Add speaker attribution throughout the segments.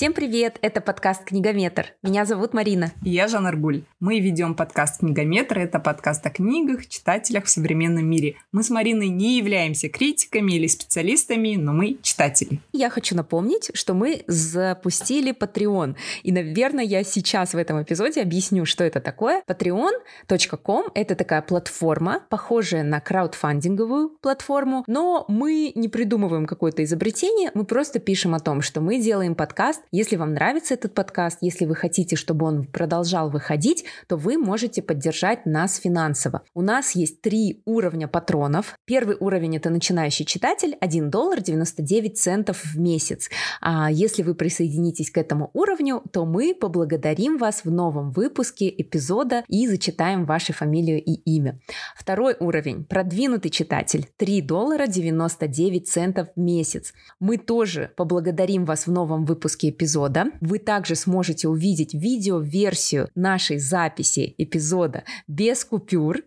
Speaker 1: Всем привет! Это подкаст «Книгометр». Меня зовут Марина.
Speaker 2: И я Жанна Аргуль. Мы ведем подкаст «Книгометр». Это подкаст о книгах, читателях в современном мире. Мы с Мариной не являемся критиками или специалистами, но мы читатели.
Speaker 1: Я хочу напомнить, что мы запустили Patreon. И, наверное, я сейчас в этом эпизоде объясню, что это такое. Patreon.com — это такая платформа, похожая на краудфандинговую платформу, но мы не придумываем какое-то изобретение, мы просто пишем о том, что мы делаем подкаст подкаст. Если вам нравится этот подкаст, если вы хотите, чтобы он продолжал выходить, то вы можете поддержать нас финансово. У нас есть три уровня патронов. Первый уровень это начинающий читатель, 1 доллар 99 центов в месяц. А если вы присоединитесь к этому уровню, то мы поблагодарим вас в новом выпуске эпизода и зачитаем вашу фамилию и имя. Второй уровень, продвинутый читатель, 3 доллара 99 центов в месяц. Мы тоже поблагодарим вас в новом выпуске. Вы также сможете увидеть видео-версию нашей записи эпизода без купюр.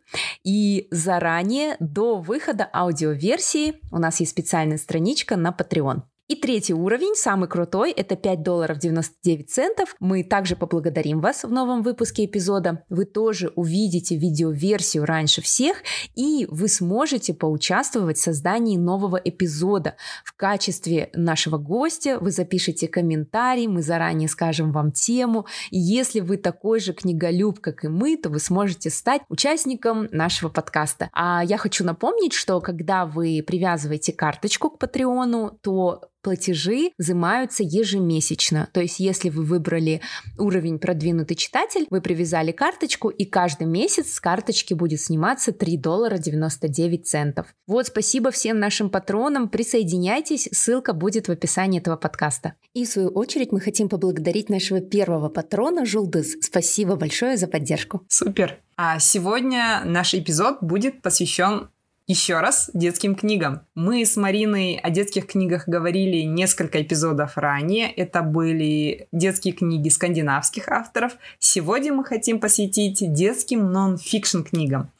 Speaker 1: И заранее, до выхода аудиоверсии, у нас есть специальная страничка на Patreon. И третий уровень, самый крутой, это 5 долларов 99 центов. Мы также поблагодарим вас в новом выпуске эпизода. Вы тоже увидите видеоверсию раньше всех, и вы сможете поучаствовать в создании нового эпизода. В качестве нашего гостя вы запишите комментарий, мы заранее скажем вам тему. И если вы такой же книголюб, как и мы, то вы сможете стать участником нашего подкаста. А я хочу напомнить, что когда вы привязываете карточку к Патреону, то платежи взимаются ежемесячно. То есть, если вы выбрали уровень продвинутый читатель, вы привязали карточку, и каждый месяц с карточки будет сниматься 3 доллара 99 центов. Вот, спасибо всем нашим патронам. Присоединяйтесь, ссылка будет в описании этого подкаста. И в свою очередь мы хотим поблагодарить нашего первого патрона Жулдыз. Спасибо большое за поддержку.
Speaker 2: Супер. А сегодня наш эпизод будет посвящен еще раз детским книгам. Мы с Мариной о детских книгах говорили несколько эпизодов ранее. Это были детские книги скандинавских авторов. Сегодня мы хотим посвятить детским нон-фикшн книгам.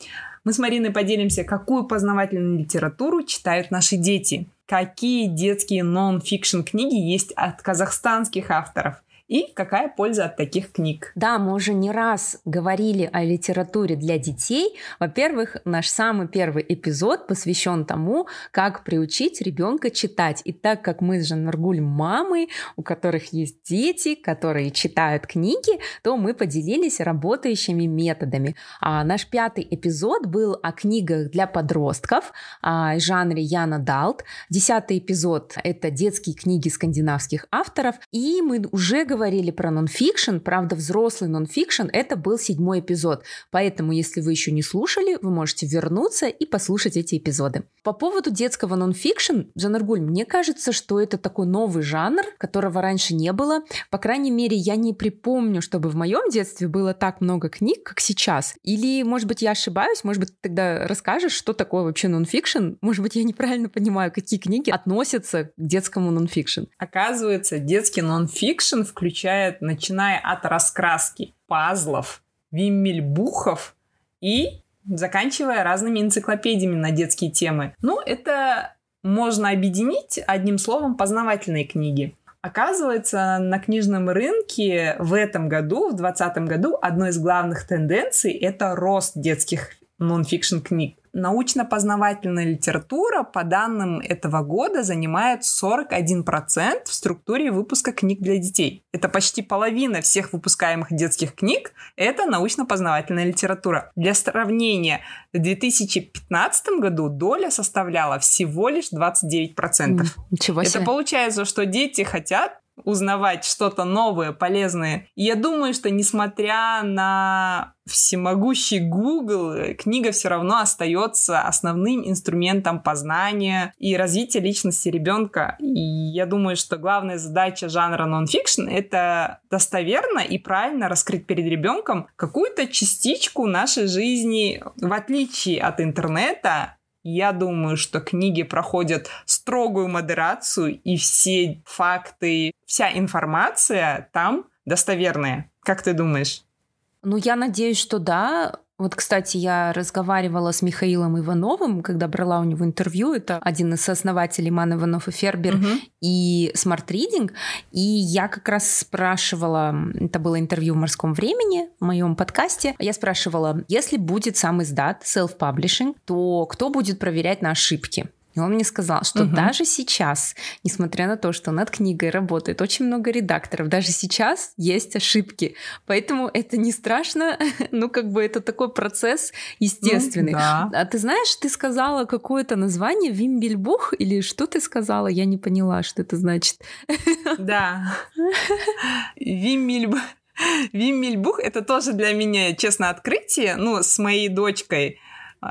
Speaker 2: Мы с Мариной поделимся, какую познавательную литературу читают наши дети, какие детские нон-фикшн книги есть от казахстанских авторов – и какая польза от таких книг?
Speaker 1: Да, мы уже не раз говорили о литературе для детей. Во-первых, наш самый первый эпизод посвящен тому, как приучить ребенка читать. И так как мы с Жаннаргуль мамы, у которых есть дети, которые читают книги, то мы поделились работающими методами. А наш пятый эпизод был о книгах для подростков в жанре young adult. Десятый эпизод — это детские книги скандинавских авторов. И мы уже говорили про нонфикшн, правда, взрослый нонфикшн, это был седьмой эпизод. Поэтому, если вы еще не слушали, вы можете вернуться и послушать эти эпизоды. По поводу детского нонфикшн, Жанаргуль, мне кажется, что это такой новый жанр, которого раньше не было. По крайней мере, я не припомню, чтобы в моем детстве было так много книг, как сейчас. Или, может быть, я ошибаюсь, может быть, тогда расскажешь, что такое вообще нонфикшн? Может быть, я неправильно понимаю, какие книги относятся к детскому нонфикшн.
Speaker 2: Оказывается, детский нонфикшн включает включает, начиная от раскраски пазлов, виммельбухов и заканчивая разными энциклопедиями на детские темы. Ну, это можно объединить одним словом познавательные книги. Оказывается, на книжном рынке в этом году, в 2020 году, одной из главных тенденций – это рост детских нон-фикшн книг научно-познавательная литература, по данным этого года, занимает 41% в структуре выпуска книг для детей. Это почти половина всех выпускаемых детских книг – это научно-познавательная литература. Для сравнения, в 2015 году доля составляла всего лишь 29%.
Speaker 1: Ничего себе.
Speaker 2: Это получается, что дети хотят узнавать что-то новое, полезное. Я думаю, что несмотря на всемогущий Google, книга все равно остается основным инструментом познания и развития личности ребенка. И я думаю, что главная задача жанра нон-фикшн — это достоверно и правильно раскрыть перед ребенком какую-то частичку нашей жизни, в отличие от интернета, я думаю, что книги проходят строгую модерацию, и все факты, вся информация там достоверная. Как ты думаешь?
Speaker 1: Ну, я надеюсь, что да. Вот, кстати, я разговаривала с Михаилом Ивановым, когда брала у него интервью. Это один из сооснователей Ман Иванов и Фербер угу. и Smart Reading. И я как раз спрашивала, это было интервью в «Морском времени», в моем подкасте, я спрашивала, если будет сам издат, self-publishing, то кто будет проверять на ошибки? И он мне сказал, что угу. даже сейчас, несмотря на то, что над книгой работает очень много редакторов, даже сейчас есть ошибки. Поэтому это не страшно, ну как бы это такой процесс естественный. Ну, да. А ты знаешь, ты сказала какое-то название Вимбельбух или что ты сказала? Я не поняла, что это значит.
Speaker 2: Да. Вимбельбух. Виммельбух — это тоже для меня, честно, открытие. Ну, с моей дочкой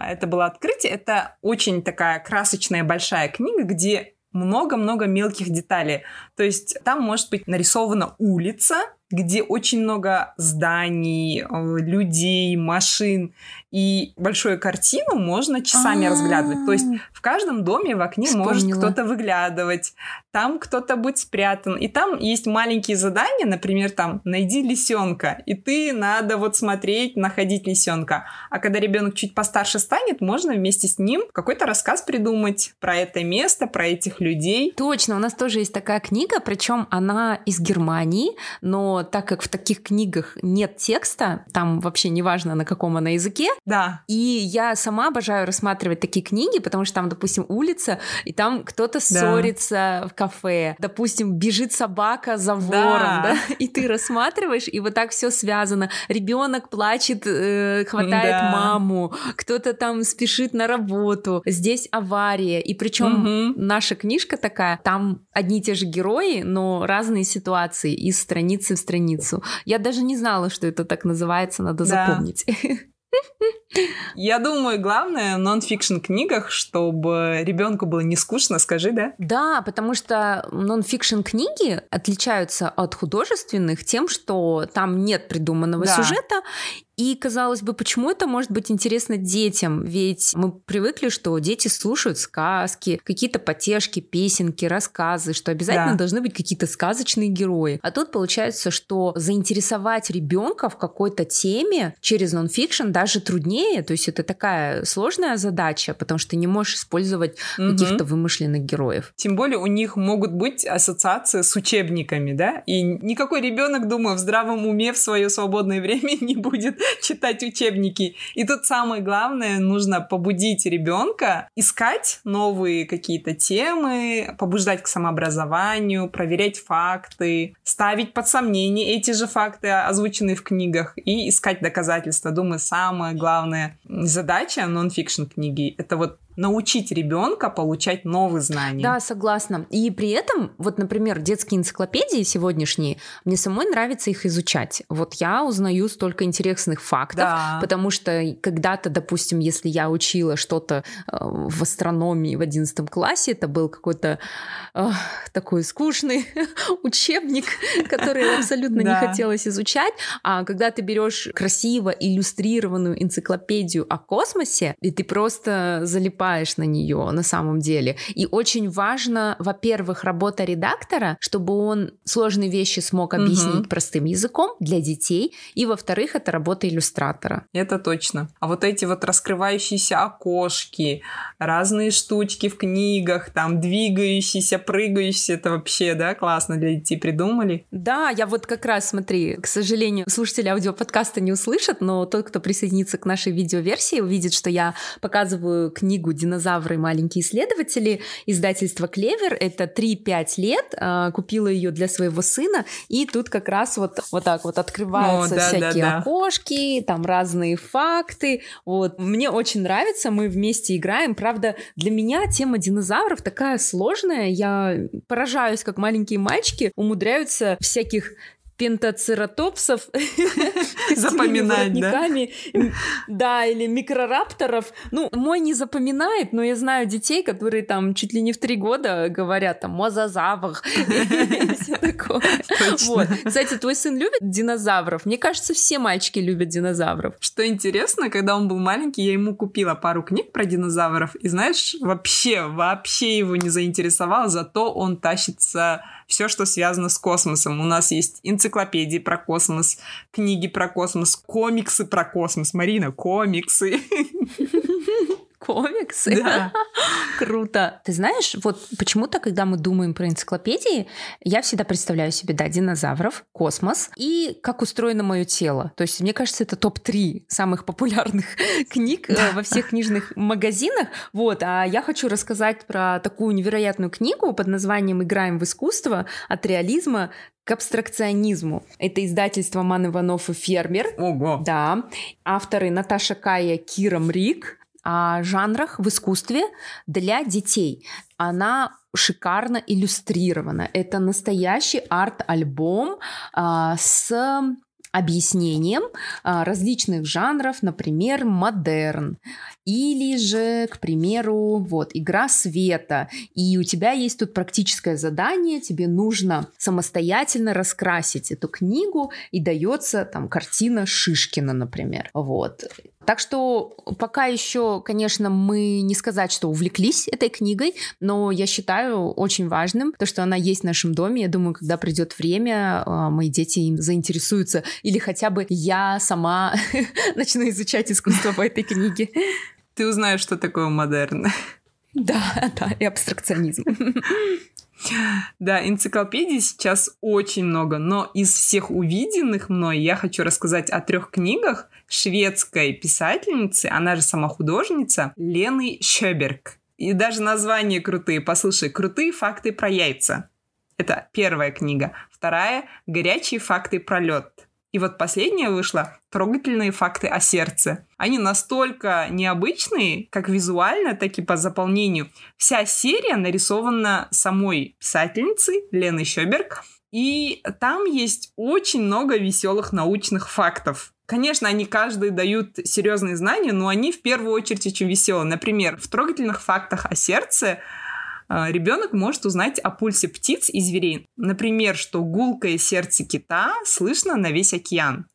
Speaker 2: это было открытие. Это очень такая красочная большая книга, где много-много мелких деталей. То есть там может быть нарисована улица, где очень много зданий, э, людей, машин. И большую картину можно часами А-а-а. разглядывать. То есть в каждом доме в окне Вспомнила. может кто-то выглядывать, там кто-то будет спрятан. И там есть маленькие задания, например, там найди лисенка, и ты надо вот смотреть, находить лисенка. А когда ребенок чуть постарше станет, можно вместе с ним какой-то рассказ придумать про это место, про этих людей.
Speaker 1: Точно, у нас тоже есть такая книга, причем она из Германии, но так как в таких книгах нет текста, там вообще неважно, на каком она языке.
Speaker 2: Да.
Speaker 1: И я сама обожаю рассматривать такие книги, потому что там, допустим, улица, и там кто-то ссорится да. в кафе, допустим, бежит собака за вором, да, да? и ты рассматриваешь, и вот так все связано. Ребенок плачет, э, хватает да. маму, кто-то там спешит на работу, здесь авария, и причем угу. наша книжка такая, там одни и те же герои, но разные ситуации из страницы в страницу страницу. Я даже не знала, что это так называется, надо да. запомнить.
Speaker 2: Я думаю, главное в нон-фикшн книгах, чтобы ребенку было не скучно, скажи, да?
Speaker 1: Да, потому что нон-фикшн книги отличаются от художественных тем, что там нет придуманного да. сюжета, и, казалось бы, почему это может быть интересно детям? Ведь мы привыкли, что дети слушают сказки, какие-то потешки, песенки, рассказы, что обязательно да. должны быть какие-то сказочные герои. А тут получается, что заинтересовать ребенка в какой-то теме через нонфикшн даже труднее. То есть это такая сложная задача, потому что ты не можешь использовать угу. каких-то вымышленных героев.
Speaker 2: Тем более у них могут быть ассоциации с учебниками, да? И никакой ребенок, думаю, в здравом уме в свое свободное время не будет читать учебники. И тут самое главное, нужно побудить ребенка искать новые какие-то темы, побуждать к самообразованию, проверять факты, ставить под сомнение эти же факты, озвученные в книгах, и искать доказательства. Думаю, самая главная задача нон-фикшн книги — это вот научить ребенка получать новые знания.
Speaker 1: Да, согласна. И при этом, вот, например, детские энциклопедии сегодняшние, мне самой нравится их изучать. Вот я узнаю столько интересных фактов, да. потому что когда-то, допустим, если я учила что-то э, в астрономии в 11 классе, это был какой-то э, такой скучный учебник, который абсолютно не хотелось изучать. А когда ты берешь красиво иллюстрированную энциклопедию о космосе, и ты просто залипаешь залипаешь на нее на самом деле. И очень важно, во-первых, работа редактора, чтобы он сложные вещи смог объяснить угу. простым языком для детей, и во-вторых, это работа иллюстратора.
Speaker 2: Это точно. А вот эти вот раскрывающиеся окошки, разные штучки в книгах, там двигающиеся, прыгающиеся, это вообще, да, классно для детей придумали.
Speaker 1: Да, я вот как раз, смотри, к сожалению, слушатели аудиоподкаста не услышат, но тот, кто присоединится к нашей видеоверсии, увидит, что я показываю книгу «Динозавры. Маленькие исследователи» издательства «Клевер». Это 3-5 лет. А, купила ее для своего сына. И тут как раз вот, вот так вот открываются О, да, всякие да, да. окошки, там разные факты. Вот. Мне очень нравится, мы вместе играем. Правда, для меня тема динозавров такая сложная. Я поражаюсь, как маленькие мальчики умудряются всяких пентацератопсов
Speaker 2: запоминать, да?
Speaker 1: Да, или микрорапторов. Ну, мой не запоминает, но я знаю детей, которые там чуть ли не в три года говорят там мозазавр и все такое. Вот. Кстати, твой сын любит динозавров? Мне кажется, все мальчики любят динозавров.
Speaker 2: Что интересно, когда он был маленький, я ему купила пару книг про динозавров, и знаешь, вообще, вообще его не заинтересовало, зато он тащится все, что связано с космосом. У нас есть энциклопедии про космос, книги про космос, комиксы про космос. Марина, комиксы.
Speaker 1: комиксы. Да. Круто. Ты знаешь, вот почему-то, когда мы думаем про энциклопедии, я всегда представляю себе, да, динозавров, космос и как устроено мое тело. То есть, мне кажется, это топ-3 самых популярных книг э, во всех книжных магазинах. Вот, а я хочу рассказать про такую невероятную книгу под названием «Играем в искусство. От реализма к абстракционизму. Это издательство Ман Иванов и Фермер.
Speaker 2: Ого.
Speaker 1: Да. Авторы Наташа Кая, Кира Мрик о жанрах в искусстве для детей. Она шикарно иллюстрирована. Это настоящий арт-альбом а, с объяснением а, различных жанров, например, модерн, или же, к примеру, вот игра света, и у тебя есть тут практическое задание, тебе нужно самостоятельно раскрасить эту книгу, и дается там картина Шишкина, например, вот. Так что пока еще, конечно, мы не сказать, что увлеклись этой книгой, но я считаю очень важным то, что она есть в нашем доме. Я думаю, когда придет время, а, мои дети им заинтересуются, или хотя бы я сама начну изучать искусство по этой книге.
Speaker 2: Ты узнаешь, что такое модерн.
Speaker 1: Да, да, и абстракционизм.
Speaker 2: Да, энциклопедий сейчас очень много, но из всех увиденных мной я хочу рассказать о трех книгах шведской писательницы, она же сама художница, Лены Щеберг. И даже названия крутые. Послушай, крутые факты про яйца. Это первая книга. Вторая — горячие факты про лед. И вот последняя вышла «Трогательные факты о сердце». Они настолько необычные, как визуально, так и по заполнению. Вся серия нарисована самой писательницей Леной Щеберг, и там есть очень много веселых научных фактов. Конечно, они каждый дают серьезные знания, но они в первую очередь очень веселые. Например, в трогательных фактах о сердце ребенок может узнать о пульсе птиц и зверей. Например, что гулкое сердце кита слышно на весь океан.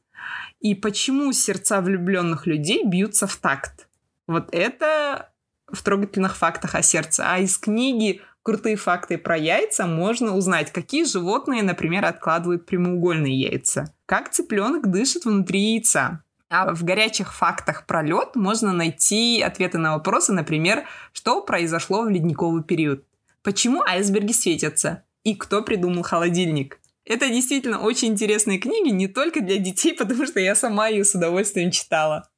Speaker 2: И почему сердца влюбленных людей бьются в такт. Вот это в трогательных фактах о сердце. А из книги «Крутые факты про яйца» можно узнать, какие животные, например, откладывают прямоугольные яйца, как цыпленок дышит внутри яйца, а в горячих фактах про лед можно найти ответы на вопросы, например, что произошло в ледниковый период, почему айсберги светятся и кто придумал холодильник. Это действительно очень интересные книги, не только для детей, потому что я сама ее с удовольствием читала.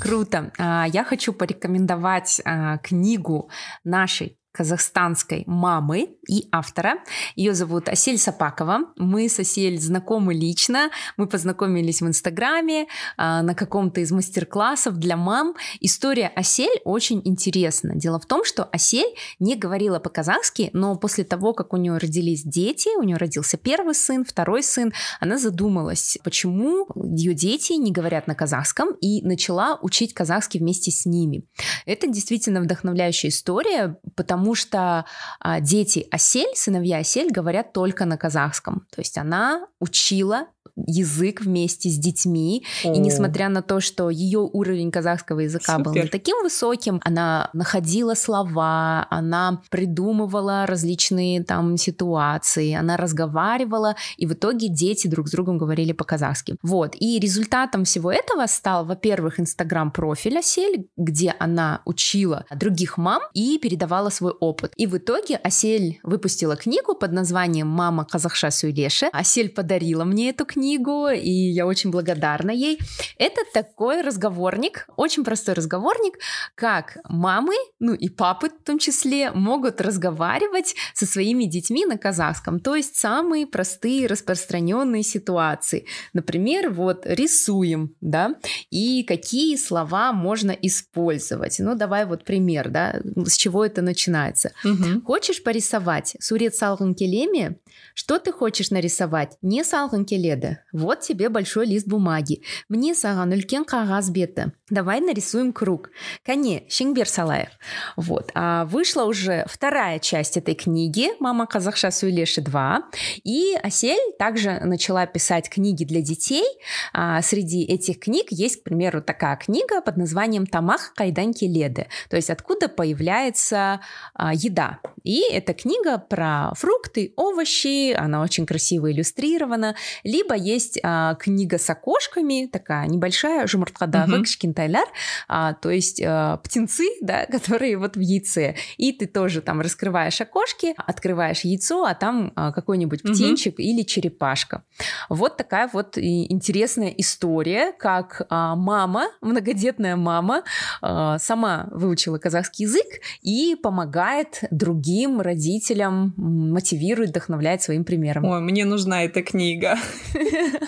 Speaker 1: Круто. А, я хочу порекомендовать а, книгу нашей казахстанской мамы и автора. Ее зовут Асель Сапакова. Мы с Асель знакомы лично. Мы познакомились в Инстаграме а, на каком-то из мастер-классов для мам. История Асель очень интересна. Дело в том, что Асель не говорила по-казахски, но после того, как у нее родились дети, у нее родился первый сын, второй сын, она задумалась, почему ее дети не говорят на казахском, и начала учить казахский вместе с ними. Это действительно вдохновляющая история, потому потому что а, дети Осель, сыновья Осель говорят только на казахском. То есть она учила язык вместе с детьми. О. И несмотря на то, что ее уровень казахского языка Супер. был не таким высоким, она находила слова, она придумывала различные там ситуации, она разговаривала, и в итоге дети друг с другом говорили по-казахски. Вот. И результатом всего этого стал, во-первых, инстаграм-профиль Осель, где она учила других мам и передавала свой опыт. И в итоге Осель выпустила книгу под названием «Мама Казахша Суйлеши». Осель подарила мне эту книгу, и я очень благодарна ей. Это такой разговорник, очень простой разговорник, как мамы, ну и папы в том числе, могут разговаривать со своими детьми на казахском. То есть самые простые распространенные ситуации. Например, вот рисуем, да, и какие слова можно использовать. Ну, давай вот пример, да, с чего это начинается. Угу. Хочешь порисовать сурет салгын келеме? Что ты хочешь нарисовать? Не салгын келеді Аселя, вот тебе большой лист бумаги. Мне саған үлкен қағаз беті. Давай нарисуем круг. Кане, Шеңбер Салаев. Вот. А вышла уже вторая часть этой книги «Мама казахша сөйлеші 2». И Асель также начала писать книги для детей. А среди этих книг есть, к примеру, такая книга под названием «Тамах кайданки леды». То есть откуда появляется а, еда. И эта книга про фрукты, овощи, она очень красиво иллюстрирована. Либо есть а, книга с окошками, такая небольшая, mm-hmm тайлар, а, то есть а, птенцы, да, которые вот в яйце. И ты тоже там раскрываешь окошки, открываешь яйцо, а там а, какой-нибудь птенчик угу. или черепашка. Вот такая вот интересная история, как а, мама, многодетная мама, а, сама выучила казахский язык и помогает другим родителям, мотивирует, вдохновляет своим примером.
Speaker 2: Ой, мне нужна эта книга.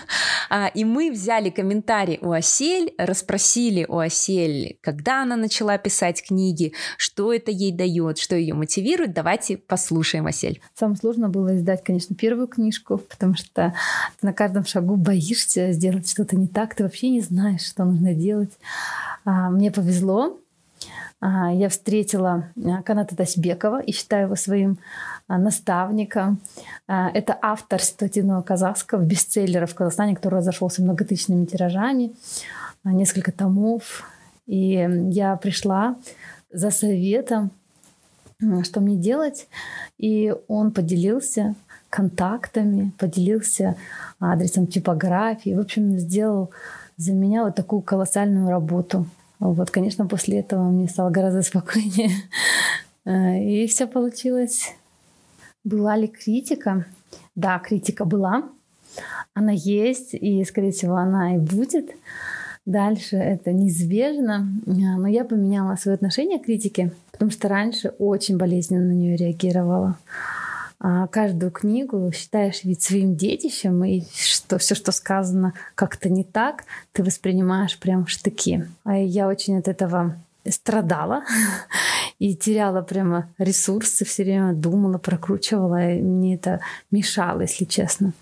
Speaker 1: А, и мы взяли комментарий у Осель, расспросили спросили у Осель, когда она начала писать книги, что это ей дает, что ее мотивирует. Давайте послушаем Осель.
Speaker 3: Самое сложное было издать, конечно, первую книжку, потому что ты на каждом шагу боишься сделать что-то не так, ты вообще не знаешь, что нужно делать. А, мне повезло, я встретила а, Каната Тасбекова и считаю его своим наставником. Это автор ситуативного казахского, бестселлера в Казахстане, который разошелся многотысячными тиражами несколько томов. И я пришла за советом, что мне делать. И он поделился контактами, поделился адресом типографии. В общем, сделал за меня вот такую колоссальную работу. Вот, конечно, после этого мне стало гораздо спокойнее. И все получилось. Была ли критика? Да, критика была. Она есть, и, скорее всего, она и будет дальше это неизбежно. А, но я поменяла свое отношение к критике, потому что раньше очень болезненно на нее реагировала. А каждую книгу считаешь ведь своим детищем, и что все, что сказано как-то не так, ты воспринимаешь прям штыки. А я очень от этого страдала и теряла прямо ресурсы, все время думала, прокручивала, и мне это мешало, если честно.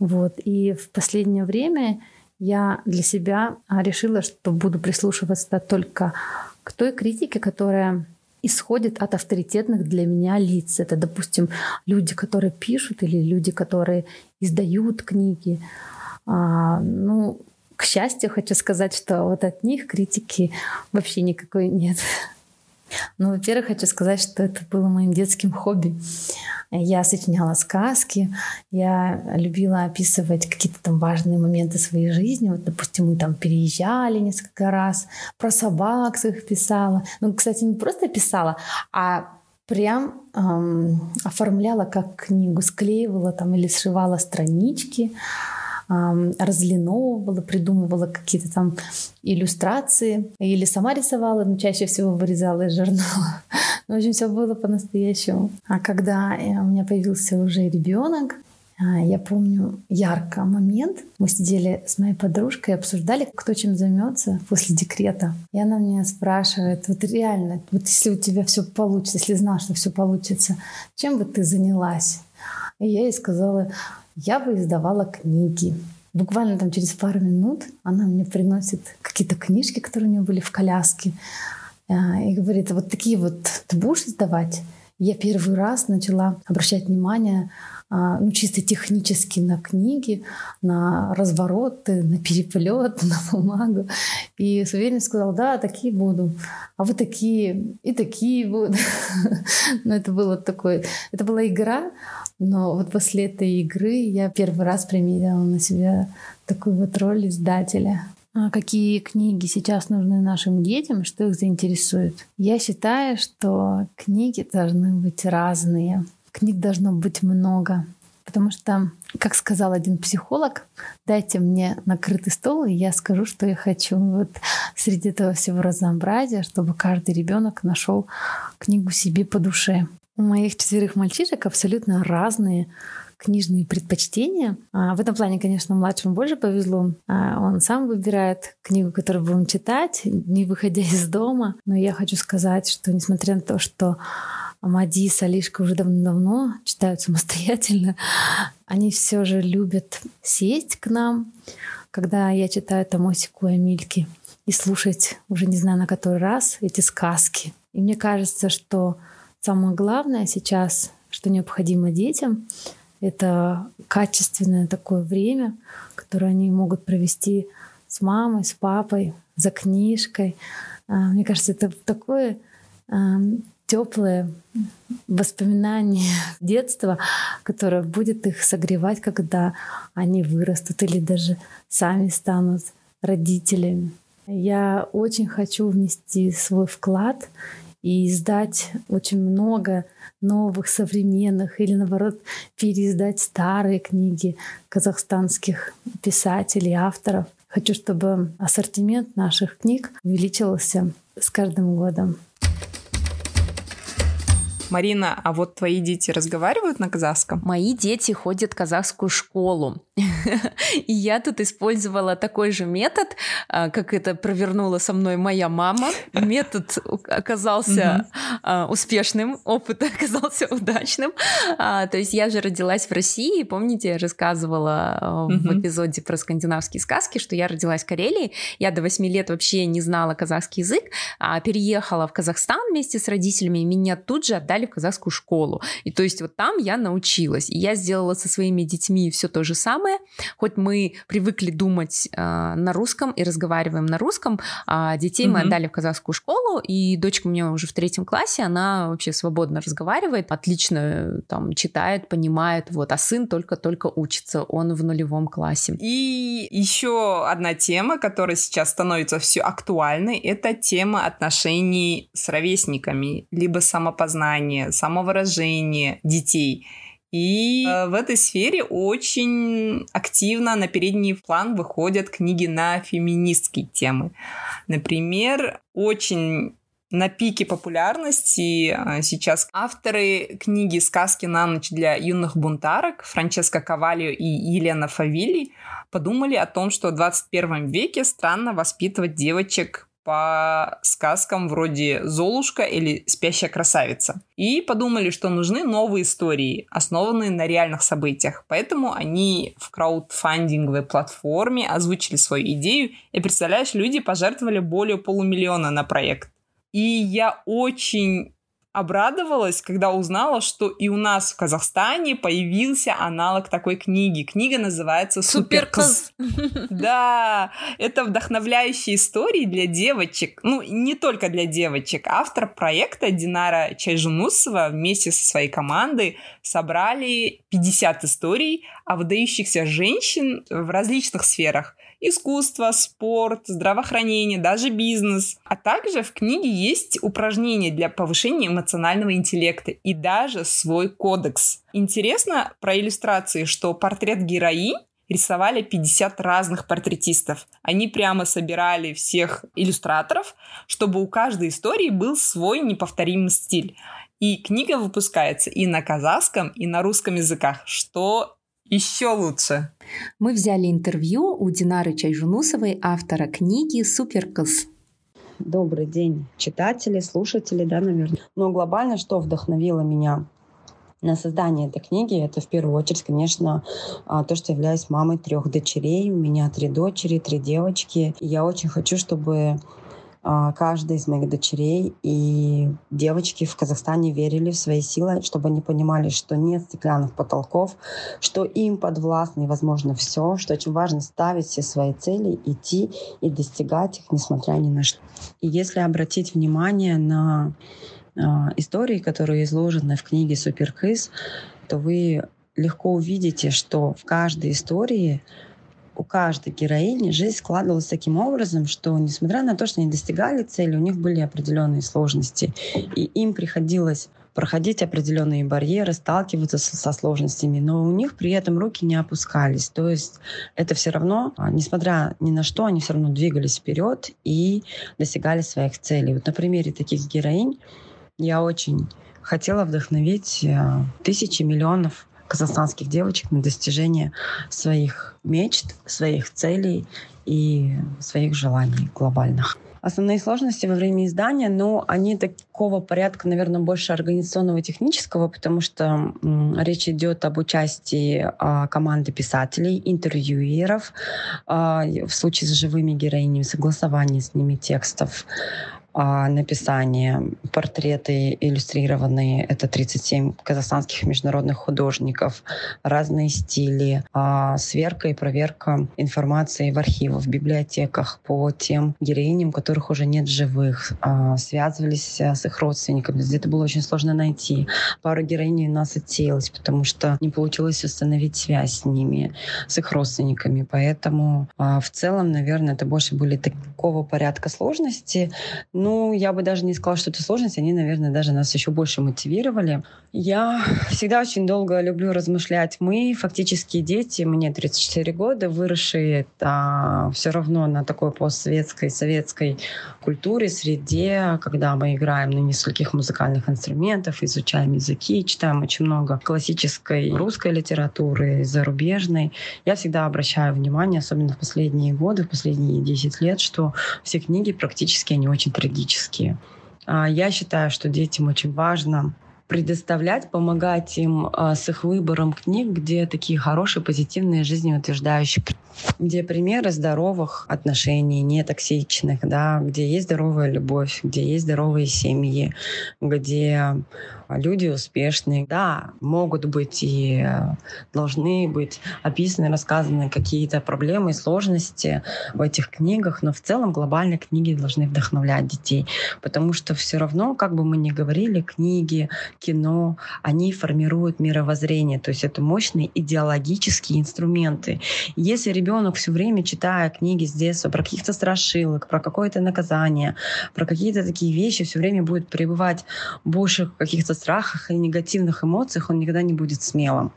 Speaker 3: Вот. И в последнее время я для себя а, решила, что буду прислушиваться только к той критике, которая исходит от авторитетных для меня лиц. Это, допустим, люди, которые пишут или люди, которые издают книги. А, ну, к счастью, хочу сказать, что вот от них критики вообще никакой нет. Ну, во-первых, хочу сказать, что это было моим детским хобби. Я сочиняла сказки, я любила описывать какие-то там важные моменты своей жизни. Вот, допустим, мы там переезжали несколько раз, про собак своих писала. Ну, кстати, не просто писала, а прям эм, оформляла как книгу, склеивала там или сшивала странички разлиновывала, придумывала какие-то там иллюстрации или сама рисовала, но чаще всего вырезала из журнала. Ну, в общем, все было по-настоящему. А когда э, у меня появился уже ребенок, я помню ярко момент. Мы сидели с моей подружкой и обсуждали, кто чем займется после декрета. И она меня спрашивает, вот реально, вот если у тебя все получится, если знала, что все получится, чем бы ты занялась? И я ей сказала, я бы издавала книги. Буквально там через пару минут она мне приносит какие-то книжки, которые у нее были в коляске. А, и говорит, вот такие вот ты будешь издавать? Я первый раз начала обращать внимание а, ну, чисто технически на книги, на развороты, на переплет, на бумагу. И с уверенностью сказала, да, такие буду. А вы такие, и такие будут. Но это было такое, это была игра, но вот после этой игры я первый раз примерила на себя такую вот роль издателя. А какие книги сейчас нужны нашим детям, что их заинтересует? Я считаю, что книги должны быть разные. Книг должно быть много. Потому что, как сказал один психолог, дайте мне накрытый стол, и я скажу, что я хочу. Вот среди этого всего разнообразия, чтобы каждый ребенок нашел книгу себе по душе. У моих четверых мальчишек абсолютно разные книжные предпочтения. А в этом плане, конечно, младшему больше повезло. А он сам выбирает книгу, которую будем читать, не выходя из дома. Но я хочу сказать, что несмотря на то, что Амади и Салишка уже давно-давно читают самостоятельно, они все же любят сесть к нам, когда я читаю Томосику и Амильки, и слушать уже не знаю на который раз эти сказки. И мне кажется, что самое главное сейчас, что необходимо детям, это качественное такое время, которое они могут провести с мамой, с папой, за книжкой. А, мне кажется, это такое теплое воспоминание детства, которое будет их согревать, когда они вырастут или даже сами станут родителями. Я очень хочу внести свой вклад и издать очень много новых, современных, или наоборот, переиздать старые книги казахстанских писателей, авторов. Хочу, чтобы ассортимент наших книг увеличивался с каждым годом.
Speaker 2: Марина, а вот твои дети разговаривают на казахском?
Speaker 1: Мои дети ходят в казахскую школу. И я тут использовала такой же метод, а, как это провернула со мной моя мама. Метод оказался а, успешным, опыт оказался удачным. А, то есть я же родилась в России, помните, я рассказывала в эпизоде про скандинавские сказки, что я родилась в Карелии, я до 8 лет вообще не знала казахский язык, переехала в Казахстан вместе с родителями, меня тут же отдали в казахскую школу. И то есть вот там я научилась, и я сделала со своими детьми все то же самое, хоть мы привыкли думать э, на русском и разговариваем на русском, а детей mm-hmm. мы отдали в казахскую школу, и дочка у меня уже в третьем классе, она вообще свободно разговаривает, отлично там читает, понимает, вот, а сын только-только учится, он в нулевом классе.
Speaker 2: И еще одна тема, которая сейчас становится все актуальной, это тема отношений с ровесниками, либо самопознание, самовыражение детей. И э, в этой сфере очень активно на передний план выходят книги на феминистские темы. Например, очень на пике популярности э, сейчас авторы книги «Сказки на ночь для юных бунтарок» Франческа Кавалио и Елена Фавили подумали о том, что в 21 веке странно воспитывать девочек по сказкам вроде «Золушка» или «Спящая красавица». И подумали, что нужны новые истории, основанные на реальных событиях. Поэтому они в краудфандинговой платформе озвучили свою идею, и, представляешь, люди пожертвовали более полумиллиона на проект. И я очень обрадовалась, когда узнала, что и у нас в Казахстане появился аналог такой книги. Книга называется «Суперкоз». Да, это вдохновляющие истории для девочек. Ну, не только для девочек. Автор проекта Динара Чайжунусова вместе со своей командой собрали 50 историй о выдающихся женщин в различных сферах искусство, спорт, здравоохранение, даже бизнес. А также в книге есть упражнения для повышения эмоционального интеллекта и даже свой кодекс. Интересно про иллюстрации, что портрет героинь рисовали 50 разных портретистов. Они прямо собирали всех иллюстраторов, чтобы у каждой истории был свой неповторимый стиль. И книга выпускается и на казахском, и на русском языках, что еще лучше.
Speaker 1: Мы взяли интервью у Динары Чайжунусовой, автора книги «Суперкос».
Speaker 4: Добрый день, читатели, слушатели, да, наверное. Но глобально что вдохновило меня на создание этой книги, это в первую очередь, конечно, а, то, что являюсь мамой трех дочерей. У меня три дочери, три девочки. И я очень хочу, чтобы а, каждая из моих дочерей и девочки в Казахстане верили в свои силы, чтобы они понимали, что нет стеклянных потолков, что им подвластно и возможно все, что очень важно ставить все свои цели, идти и достигать их, несмотря ни на что. И если обратить внимание на э, истории, которые изложены в книге «Суперквиз», то вы легко увидите, что в каждой истории у каждой героини жизнь складывалась таким образом, что несмотря на то, что они достигали цели, у них были определенные сложности, и им приходилось проходить определенные барьеры, сталкиваться со сложностями, но у них при этом руки не опускались. То есть это все равно, а, несмотря ни на что, они все равно двигались вперед и достигали своих целей. Вот на примере таких героинь я очень хотела вдохновить а, тысячи миллионов казахстанских девочек на достижение своих мечт, своих целей и своих желаний глобальных. Основные сложности во время издания, но они такого порядка, наверное, больше организационного и технического, потому что речь идет об участии а, команды писателей, интервьюеров, а, в случае с живыми героинями, согласование с ними текстов, а, написание, портреты иллюстрированные, это 37 казахстанских международных художников, разные стили, а, сверка и проверка информации в архивах, в библиотеках по тем героиням, которых уже нет живых, а, связывались с их родственниками. Где-то было очень сложно найти. Пару героинь у нас отсеялась, потому что не получилось установить связь с ними, с их родственниками. Поэтому в целом, наверное, это больше были такого порядка сложности. Ну, я бы даже не сказала, что это сложность. Они, наверное, даже нас еще больше мотивировали. Я всегда очень долго люблю размышлять. Мы фактически дети, мне 34 года, выросшие а, все равно на такой постсоветской, советской культуре, среде, когда мы играем на нескольких музыкальных инструментах, изучаем языки, читаем очень много классической русской литературы, зарубежной. Я всегда обращаю внимание, особенно в последние годы, в последние 10 лет, что все книги практически они очень трагические. А, я считаю, что детям очень важно предоставлять, помогать им а, с их выбором книг, где такие хорошие, позитивные, жизнеутверждающие, где примеры здоровых отношений, не токсичных, да, где есть здоровая любовь, где есть здоровые семьи, где люди успешные. Да, могут быть и э, должны быть описаны, рассказаны какие-то проблемы сложности в этих книгах, но в целом глобально книги должны вдохновлять детей, потому что все равно, как бы мы ни говорили, книги, кино, они формируют мировоззрение, то есть это мощные идеологические инструменты. Если ребенок все время читая книги с детства про каких-то страшилок, про какое-то наказание, про какие-то такие вещи, все время будет пребывать больше в каких-то страхах и негативных эмоциях, он никогда не будет смелым.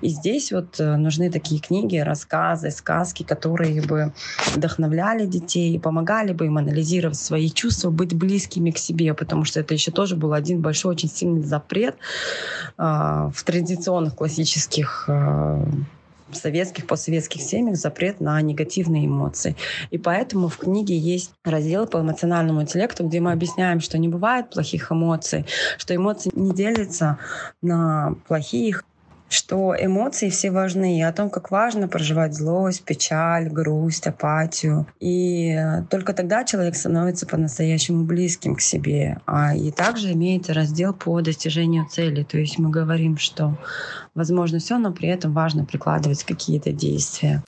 Speaker 4: И здесь вот э, нужны такие книги, рассказы, сказки, которые бы вдохновляли детей, помогали бы им анализировать свои чувства, быть близкими к себе, потому что это еще тоже был один большой, очень сильный запрет э, в традиционных классических э, советских, постсоветских семьях запрет на негативные эмоции. И поэтому в книге есть раздел по эмоциональному интеллекту, где мы объясняем, что не бывает плохих эмоций, что эмоции не делятся на плохих, что эмоции все важны, и о том, как важно проживать злость, печаль, грусть, апатию. И только тогда человек становится по-настоящему близким к себе. А и также имеется раздел по достижению цели. То есть мы говорим, что возможно все, но при этом важно прикладывать какие-то действия.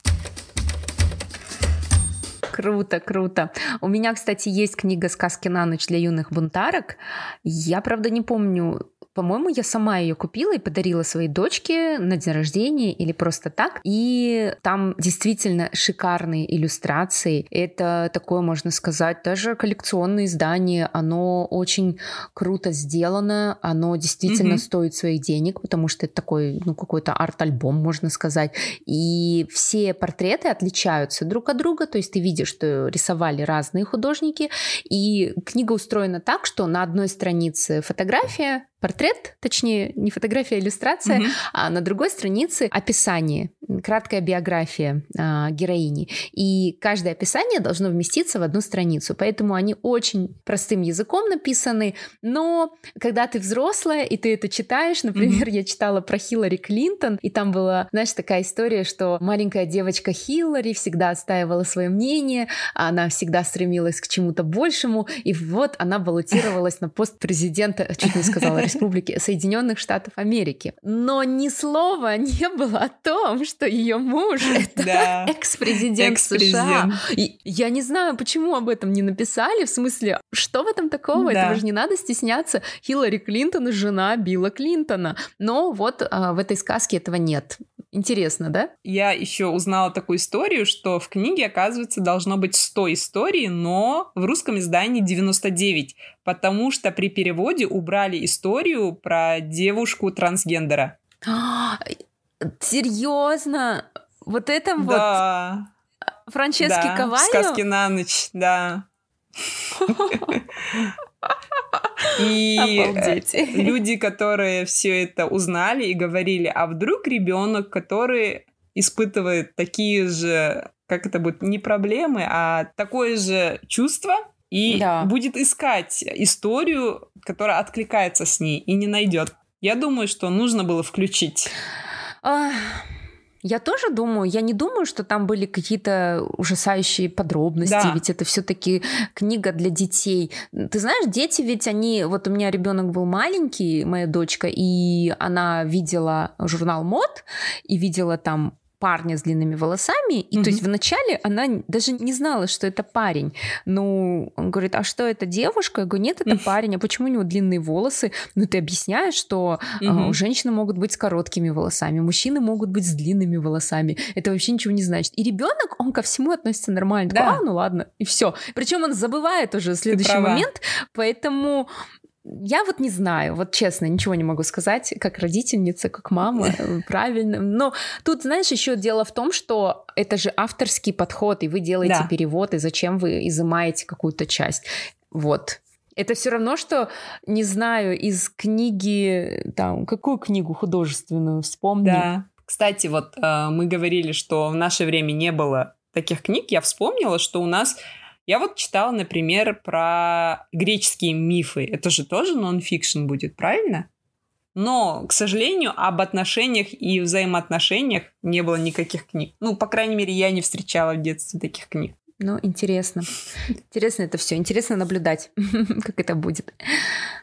Speaker 1: Круто, круто. У меня, кстати, есть книга «Сказки на ночь для юных бунтарок». Я, правда, не помню, по-моему, я сама ее купила и подарила своей дочке на день рождения или просто так. И там действительно шикарные иллюстрации. Это такое, можно сказать, даже коллекционное издание. Оно очень круто сделано. Оно действительно mm-hmm. стоит своих денег, потому что это такой, ну, какой-то арт-альбом, можно сказать. И все портреты отличаются друг от друга. То есть ты видишь, что рисовали разные художники. И книга устроена так, что на одной странице фотография, портрет, точнее, не фотография, а иллюстрация, mm-hmm. а на другой странице описание, краткая биография а, героини. И каждое описание должно вместиться в одну страницу. Поэтому они очень простым языком написаны, но когда ты взрослая и ты это читаешь, например, mm-hmm. я читала про Хиллари Клинтон, и там была, знаешь, такая история, что маленькая девочка Хиллари всегда отстаивала свое мнение, она всегда стремилась к чему-то большему, и вот она баллотировалась на пост президента, чуть не сказала, Республики Соединенных Штатов Америки. Но ни слова не было о том, что ее муж это да. экс-президент экс США. И я не знаю, почему об этом не написали. В смысле, что в этом такого? Да. Этого же не надо стесняться. Хиллари Клинтон жена Билла Клинтона. Но вот а, в этой сказке этого нет. Интересно, да?
Speaker 2: Я еще узнала такую историю, что в книге, оказывается, должно быть 100 историй, но в русском издании 99, потому что при переводе убрали историю про девушку трансгендера.
Speaker 1: Серьезно? Вот это
Speaker 2: да.
Speaker 1: вот Франчески
Speaker 2: да,
Speaker 1: Кавальо?
Speaker 2: сказки на ночь, да. И Обалдеть. люди, которые все это узнали и говорили, а вдруг ребенок, который испытывает такие же, как это будет, не проблемы, а такое же чувство, и
Speaker 1: Да.
Speaker 2: будет искать историю, которая откликается с ней, и не найдет. Я думаю, что нужно было включить.
Speaker 1: Я тоже думаю, я не думаю, что там были какие-то ужасающие подробности,
Speaker 2: Да.
Speaker 1: ведь это все-таки книга для детей. Ты знаешь, дети ведь они, вот у меня ребенок был маленький, моя дочка, и она видела журнал мод и видела там парня с длинными волосами, и то
Speaker 2: Мгм.
Speaker 1: есть вначале она даже не знала, что это парень. Ну, он говорит, а что это девушка? Я говорю, нет, это
Speaker 2: Мгм.
Speaker 1: парень, а почему у него длинные волосы? Ну, ты объясняешь, что
Speaker 2: Мгм.
Speaker 1: у женщины могут быть с короткими волосами, мужчины могут быть с длинными волосами. Это вообще ничего не значит. И ребенок, он ко всему относится нормально. Такой,
Speaker 2: Да.
Speaker 1: а, ну ладно, и все. Причем он забывает уже следующий момент, поэтому я вот не знаю, вот честно, ничего не могу сказать, как родительница, как мама, правильно. Но тут, знаешь, еще дело в том, что это же авторский подход, и вы делаете
Speaker 2: Да.
Speaker 1: перевод, и зачем вы изымаете какую-то часть. Вот. Это все равно, что, не знаю, из книги, там, какую книгу художественную, вспомни.
Speaker 2: Да. Кстати, вот э, мы говорили, что в наше время не было таких книг. Я вспомнила, что у нас... Я вот читала, например, про греческие мифы. Это же тоже нон-фикшн будет, правильно? Но, к сожалению, об отношениях и взаимоотношениях не было никаких книг. Ну, по крайней мере, я не встречала в детстве таких книг.
Speaker 1: Ну, интересно. Интересно это все. Интересно наблюдать, как это будет.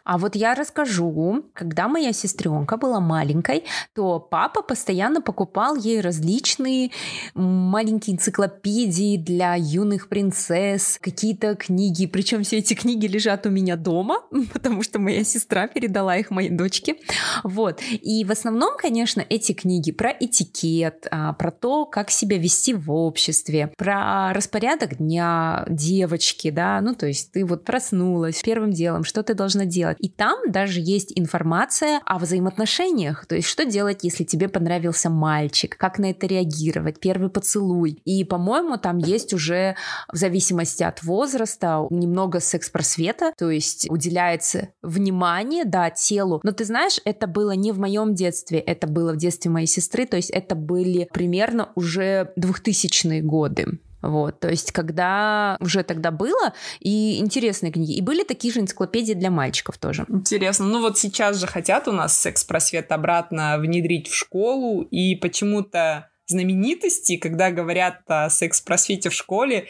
Speaker 1: А вот я расскажу, когда моя сестренка была маленькой, то папа постоянно покупал ей различные маленькие энциклопедии для юных принцесс, какие-то книги. Причем все эти книги лежат у меня дома, потому что моя сестра передала их моей дочке. Вот. И в основном, конечно, эти книги про этикет, а, про то, как себя вести в обществе, про распорядок дня девочки, да, ну то есть ты вот проснулась первым делом, что ты должна делать. И там даже есть информация о взаимоотношениях, то есть что делать, если тебе понравился мальчик, как на это реагировать, первый поцелуй. И, по-моему, там есть уже в зависимости от возраста немного секс-просвета, то есть уделяется внимание, да, телу. Но ты знаешь, это было не в моем детстве, это было в детстве моей сестры, то есть это были примерно уже 2000-е годы. Вот, то есть, когда уже тогда было, и интересные книги. И были такие же энциклопедии для мальчиков тоже.
Speaker 2: Интересно. Ну вот сейчас же хотят у нас секс-просвет обратно внедрить в школу, и почему-то знаменитости, когда говорят о секс-просвете в школе,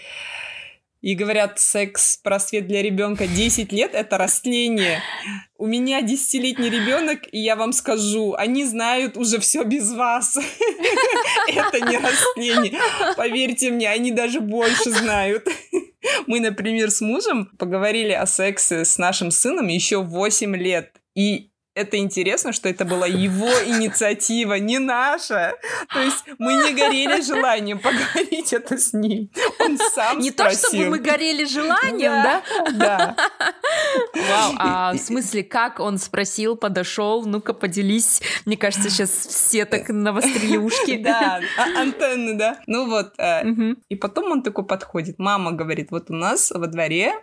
Speaker 2: и говорят, секс-просвет для ребенка 10 лет это растление. У меня 10-летний ребенок, и я вам скажу, они знают уже все без вас. Это не растление. Поверьте мне, они даже больше знают. Мы, например, с мужем поговорили о сексе с нашим сыном еще 8 лет. И это интересно, что это была его инициатива, не наша. То есть мы не горели желанием поговорить это с ним. Он сам
Speaker 1: Не то,
Speaker 2: спросил.
Speaker 1: чтобы мы горели желанием, да?
Speaker 2: Да.
Speaker 1: Вау, а в смысле, как он спросил, подошел, ну-ка поделись. Мне кажется, сейчас все так навострили ушки.
Speaker 2: Да, а- антенны, да. Ну вот, э, и потом он такой подходит. Мама говорит, вот у нас во дворе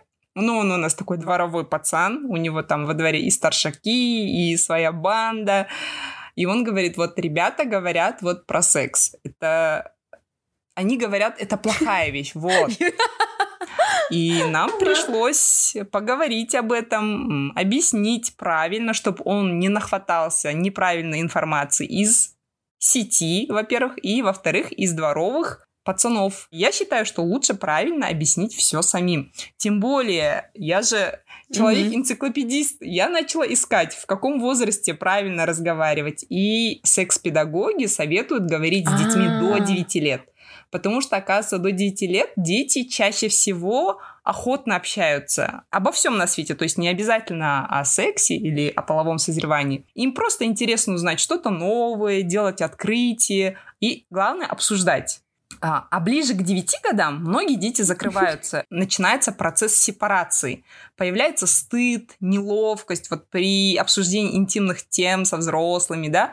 Speaker 2: ну, он у нас такой дворовой пацан, у него там во дворе и старшаки, и своя банда. И он говорит, вот ребята говорят вот про секс. Это... Они говорят, это плохая вещь, вот. И нам пришлось поговорить об этом, объяснить правильно, чтобы он не нахватался неправильной информации из сети, во-первых, и, во-вторых, из дворовых пацанов. Я считаю, что лучше правильно объяснить все самим. Тем более, я же человек-энциклопедист. Я начала искать, в каком возрасте правильно разговаривать. И секс-педагоги советуют говорить с детьми до
Speaker 1: А.
Speaker 2: 9 лет. Потому что, оказывается, до 9 лет дети чаще всего охотно общаются обо всем на свете, то есть не обязательно о сексе или о половом созревании. Им просто интересно узнать что-то новое, делать открытие и, главное, обсуждать. А, а ближе к 9 годам многие дети закрываются. Начинается процесс сепарации. Появляется стыд, неловкость вот при обсуждении интимных тем со взрослыми, да.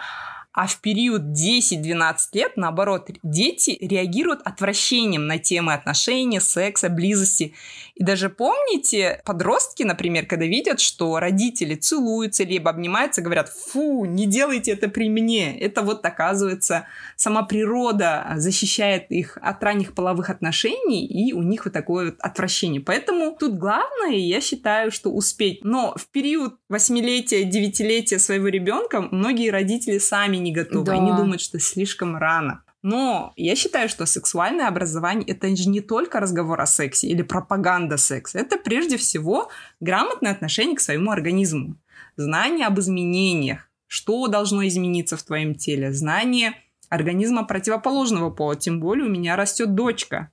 Speaker 2: А в период 10-12 лет, наоборот, дети реагируют отвращением на темы отношений, секса, близости. И даже помните, подростки, например, когда видят, что родители целуются либо обнимаются, говорят, фу, не делайте это при мне. Это вот, оказывается, сама природа защищает их от ранних половых отношений, и у них вот такое вот отвращение. Поэтому тут главное, я считаю, что успеть. Но в период восьмилетия, девятилетия своего ребенка многие родители сами не готовы. Да. Они думают, что слишком рано. Но я считаю, что сексуальное образование это же не только разговор о сексе или пропаганда секса. Это прежде всего грамотное отношение к своему организму. Знание об изменениях, что должно измениться в твоем теле, знание организма противоположного пола. Тем более у меня растет дочка.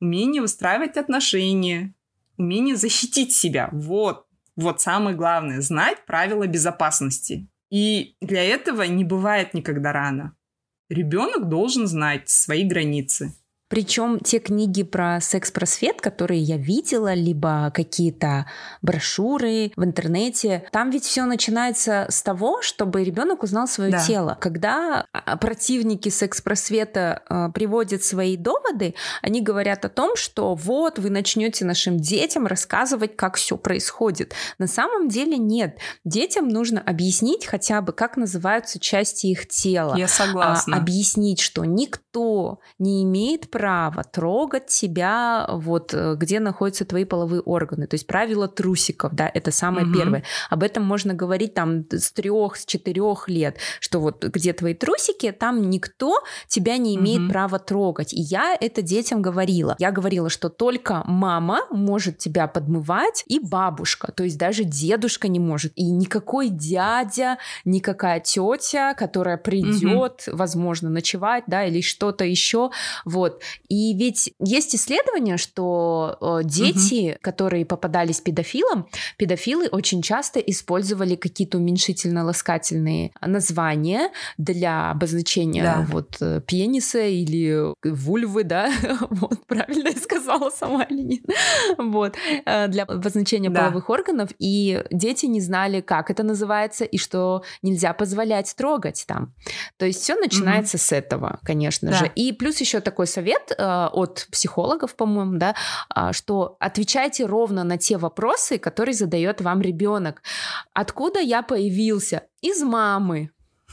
Speaker 2: Умение выстраивать отношения, умение защитить себя. Вот, вот самое главное. Знать правила безопасности. И для этого не бывает никогда рано. Ребенок должен знать свои границы.
Speaker 1: Причем те книги про секс-просвет, которые я видела, либо какие-то брошюры в интернете, там ведь все начинается с того, чтобы ребенок узнал свое да. тело. Когда а, противники секс-просвета э, приводят свои доводы, они говорят о том, что вот вы начнете нашим детям рассказывать, как все происходит. На самом деле нет. Детям нужно объяснить хотя бы, как называются части их тела.
Speaker 2: Я согласна.
Speaker 1: А, объяснить, что никто не имеет права трогать тебя, вот э, где находятся твои половые органы. То есть правило трусиков, да, это самое угу. первое. Об этом можно говорить там с трех, с четырех лет, что вот где твои трусики, там никто тебя не имеет угу. права трогать. И я это детям говорила. Я говорила, что только мама может тебя подмывать и бабушка, то есть даже дедушка не может. И никакой дядя, никакая тетя, которая придет, угу. возможно, ночевать, да, или что-то еще, вот, и ведь есть исследования, что э, дети, угу. которые попадались педофилам, педофилы очень часто использовали какие-то уменьшительно-ласкательные названия для обозначения да. вот э, пениса или вульвы, да, вот правильно я сказала сама или нет, вот э, для обозначения да. половых органов, и дети не знали, как это называется и что нельзя позволять трогать там. То есть все начинается угу. с этого, конечно да. же. И плюс еще такой совет совет э, от психологов, по-моему, да, э, что отвечайте ровно на те вопросы, которые задает вам ребенок. Откуда я появился? Из мамы.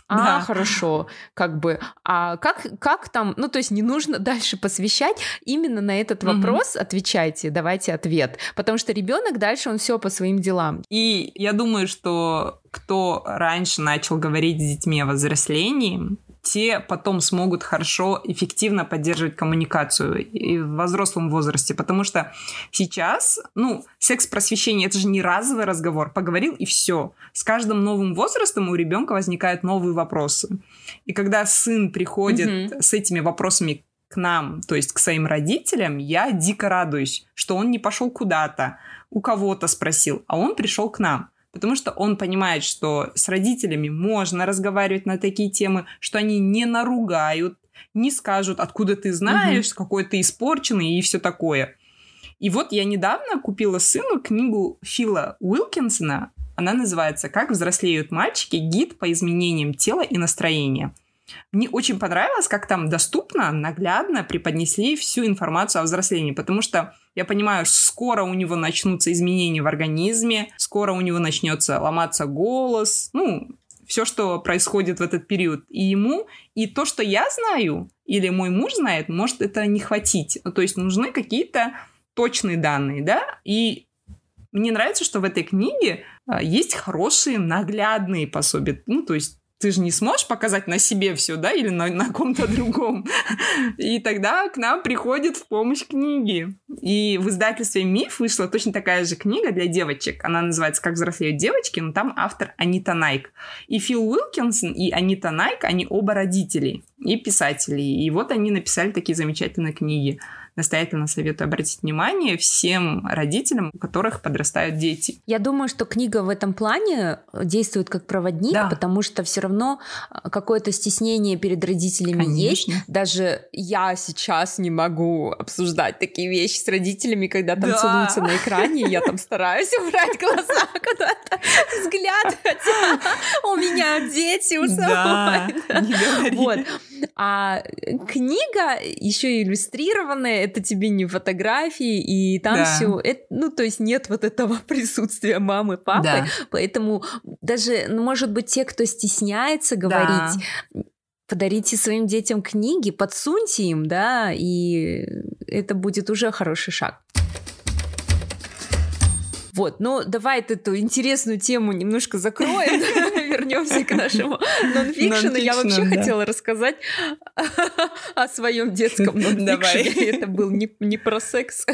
Speaker 1: А, да. хорошо, как бы, а как, как там, ну, то есть не нужно дальше посвящать, именно на этот вопрос угу. отвечайте, давайте ответ, потому что ребенок дальше, он все по своим делам.
Speaker 2: И я думаю, что кто раньше начал говорить с детьми о взрослении, те потом смогут хорошо, эффективно поддерживать коммуникацию и в взрослом возрасте, потому что сейчас, ну, секс-просвещение это же не разовый разговор, поговорил и все. С каждым новым возрастом у ребенка возникают новые вопросы. И когда сын приходит mm-hmm. с этими вопросами к нам, то есть к своим родителям, я дико радуюсь, что он не пошел куда-то, у кого-то спросил, а он пришел к нам потому что он понимает, что с родителями можно разговаривать на такие темы, что они не наругают, не скажут, откуда ты знаешь, угу. какой ты испорченный и все такое. И вот я недавно купила сыну книгу Фила Уилкинсона. Она называется «Как взрослеют мальчики. Гид по изменениям тела и настроения». Мне очень понравилось, как там доступно, наглядно преподнесли всю информацию о взрослении, потому что я понимаю, скоро у него начнутся изменения в организме, скоро у него начнется ломаться голос, ну, все, что происходит в этот период. И ему, и то, что я знаю, или мой муж знает, может это не хватить. Ну, то есть нужны какие-то точные данные, да, и мне нравится, что в этой книге а, есть хорошие наглядные пособия. Ну, то есть ты же не сможешь показать на себе все, да, или на, на ком-то другом. И тогда к нам приходит в помощь книги. И в издательстве «Миф» вышла точно такая же книга для девочек. Она называется «Как взрослеют девочки», но там автор Анита Найк. И Фил Уилкинсон и Анита Найк, они оба родители и писатели. И вот они написали такие замечательные книги. Настоятельно советую обратить внимание всем родителям, у которых подрастают дети.
Speaker 1: Я думаю, что книга в этом плане действует как проводник, да. потому что все равно а, какое-то стеснение перед родителями Конечно. есть. Даже я сейчас не могу обсуждать такие вещи с родителями, когда там да. целуются на экране, я там стараюсь убрать глаза куда-то, взгляд, хотя у меня дети у самой. Да, не говори. Вот. А книга еще иллюстрированная, это тебе не фотографии, и там да. все, это, ну, то есть нет вот этого присутствия мамы, папы, да. поэтому даже, ну, может быть, те, кто стесняется говорить, да подарите своим детям книги, подсуньте им, да, и это будет уже хороший шаг. Вот, ну давай эту интересную тему немножко закроем, вернемся к нашему нонфикшену. Я вообще хотела рассказать о своем детском нонфикшене. Это был не про секс.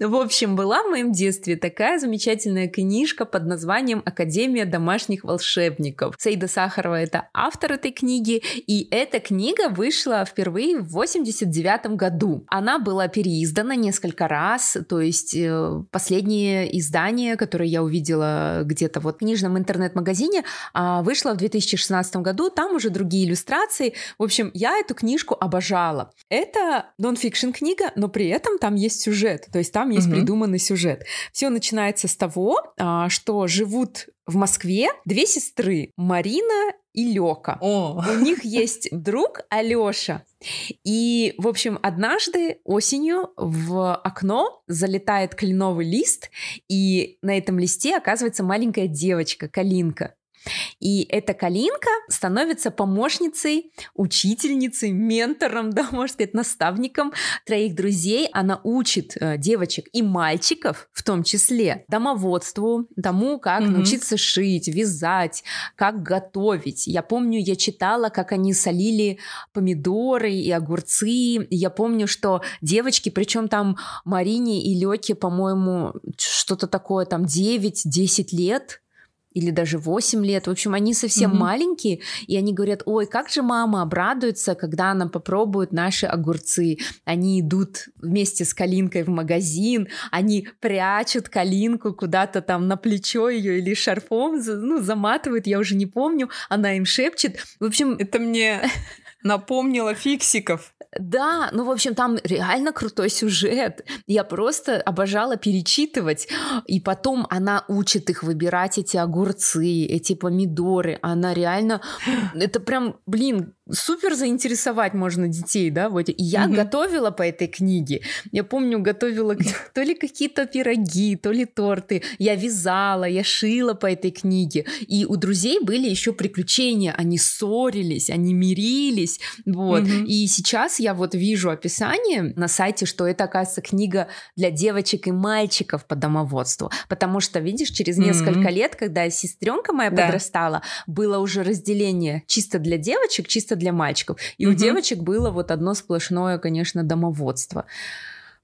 Speaker 1: В общем, была в моем детстве такая замечательная книжка под названием «Академия домашних волшебников». Саида Сахарова — это автор этой книги, и эта книга вышла впервые в 89 году. Она была переиздана несколько раз, то есть э, последние издание, которое я увидела где-то вот в книжном интернет-магазине, а, вышло в 2016 году, там уже другие иллюстрации. В общем, я эту книжку обожала. Это нон-фикшн книга, но при этом там есть сюжет, то есть там есть угу. придуманный сюжет. Все начинается с того, а, что живут в Москве две сестры, Марина и Лёка. О. У них есть друг Алёша. И, в общем, однажды осенью в окно залетает кленовый лист, и на этом листе оказывается маленькая девочка, Калинка. И эта Калинка становится помощницей, учительницей, ментором, да, можно сказать, наставником троих друзей. Она учит э, девочек и мальчиков, в том числе, домоводству, тому, как mm-hmm. научиться шить, вязать, как готовить. Я помню, я читала, как они солили помидоры и огурцы. Я помню, что девочки, причем там Марине и Лёке, по-моему, что-то такое, там 9-10 лет, или даже 8 лет. В общем, они совсем mm-hmm. маленькие, и они говорят, ой, как же мама обрадуется, когда она попробует наши огурцы. Они идут вместе с Калинкой в магазин, они прячут Калинку куда-то там на плечо ее или шарфом, ну, заматывают, я уже не помню, она им шепчет. В общем...
Speaker 2: Это мне напомнила фиксиков.
Speaker 1: Да, ну, в общем, там реально крутой сюжет. Я просто обожала перечитывать. И потом она учит их выбирать эти огурцы, эти помидоры. Она реально... Это прям, блин, супер заинтересовать можно детей, да, вот. И я mm-hmm. готовила по этой книге. Я помню, готовила то ли какие-то пироги, то ли торты. Я вязала, я шила по этой книге. И у друзей были еще приключения. Они ссорились, они мирились, вот. Mm-hmm. И сейчас я вот вижу описание на сайте, что это, оказывается, книга для девочек и мальчиков по домоводству. Потому что, видишь, через mm-hmm. несколько лет, когда сестренка моя да. подрастала, было уже разделение чисто для девочек, чисто для мальчиков. И угу. у девочек было вот одно сплошное, конечно, домоводство.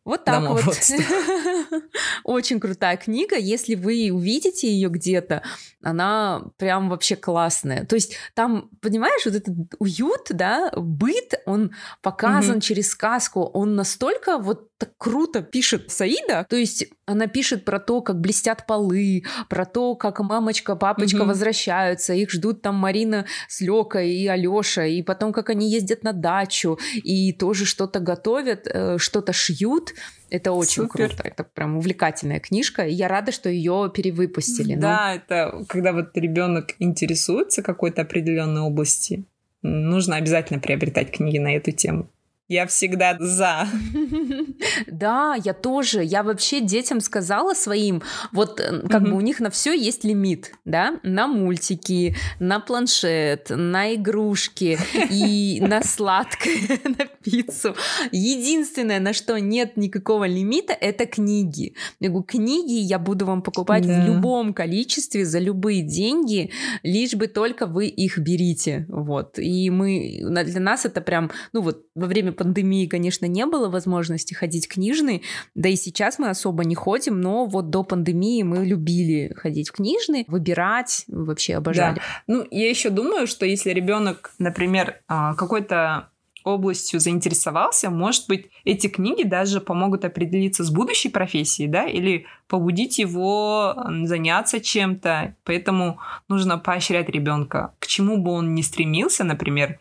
Speaker 1: Вот так вот. Очень крутая книга. Если вы увидите ее где-то, она прям вообще классная. То есть там, понимаешь, вот этот уют, да, быт, он показан через сказку. Он настолько вот так круто пишет Саида. То есть она пишет про то, как блестят полы, про то, как мамочка, папочка mm-hmm. возвращаются, их ждут там Марина с Лёкой и Алёша, и потом, как они ездят на дачу и тоже что-то готовят, э, что-то шьют. Это очень Супер. круто, это прям увлекательная книжка. И я рада, что ее перевыпустили.
Speaker 2: Да, но... это когда вот ребенок интересуется какой-то определенной области, нужно обязательно приобретать книги на эту тему. Я всегда за.
Speaker 1: Да, я тоже. Я вообще детям сказала своим, вот э, как бы у них на все есть лимит, да, на мультики, на планшет, на игрушки и на сладкое, на пиццу. Единственное, на что нет никакого лимита, это книги. Я говорю, книги я буду вам покупать в любом количестве за любые деньги, лишь бы только вы их берите, вот. И мы для нас это прям, ну вот во время пандемии, конечно, не было возможности ходить книжный, да и сейчас мы особо не ходим, но вот до пандемии мы любили ходить в книжный, выбирать, вообще обожали. Да.
Speaker 2: Ну, я еще думаю, что если ребенок, например, а, какой-то областью заинтересовался, может быть, эти книги даже помогут определиться с будущей профессией, да, или побудить его заняться чем-то. Поэтому нужно поощрять ребенка, к чему бы он ни стремился, например,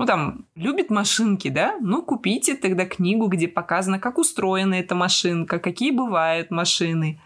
Speaker 2: ну там, любит машинки, да? Ну, купите тогда книгу, где показано, как устроена эта машинка, какие бывают машины.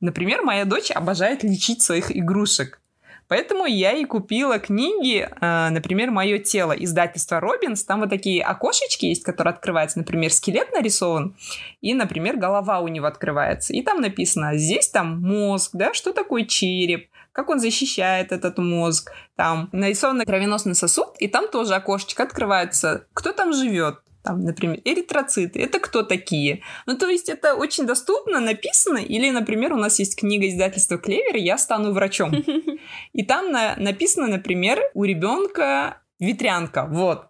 Speaker 2: Например, моя дочь обожает лечить своих игрушек. Поэтому я и купила книги, э, например, «Мое тело» издательства Робинс. Там вот такие окошечки есть, которые открываются. Например, скелет нарисован, и, например, голова у него открывается. И там написано, здесь там мозг, да, что такое череп, как он защищает этот мозг. Там нарисован кровеносный сосуд, и там тоже окошечко открывается. Кто там живет? там, например, эритроциты. Это кто такие? Ну, то есть это очень доступно, написано. Или, например, у нас есть книга издательства Клевер «Я стану врачом». И там на, написано, например, у ребенка ветрянка. Вот.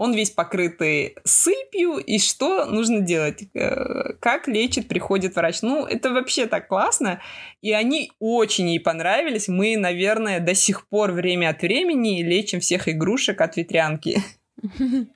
Speaker 2: Он весь покрытый сыпью, и что нужно делать? Э, как лечит, приходит врач. Ну, это вообще так классно. И они очень ей понравились. Мы, наверное, до сих пор время от времени лечим всех игрушек от ветрянки.